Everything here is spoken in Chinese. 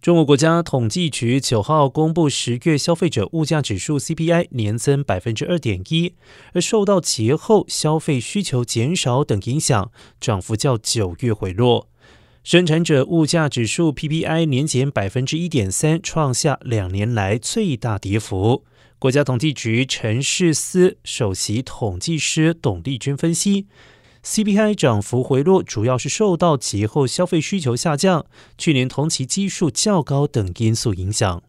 中国国家统计局九号公布十月消费者物价指数 CPI 年增百分之二点一，而受到节后消费需求减少等影响，涨幅较九月回落。生产者物价指数 PPI 年减百分之一点三，创下两年来最大跌幅。国家统计局城市司首席统计师董丽君分析。CPI 涨幅回落，主要是受到节后消费需求下降、去年同期基数较高等因素影响。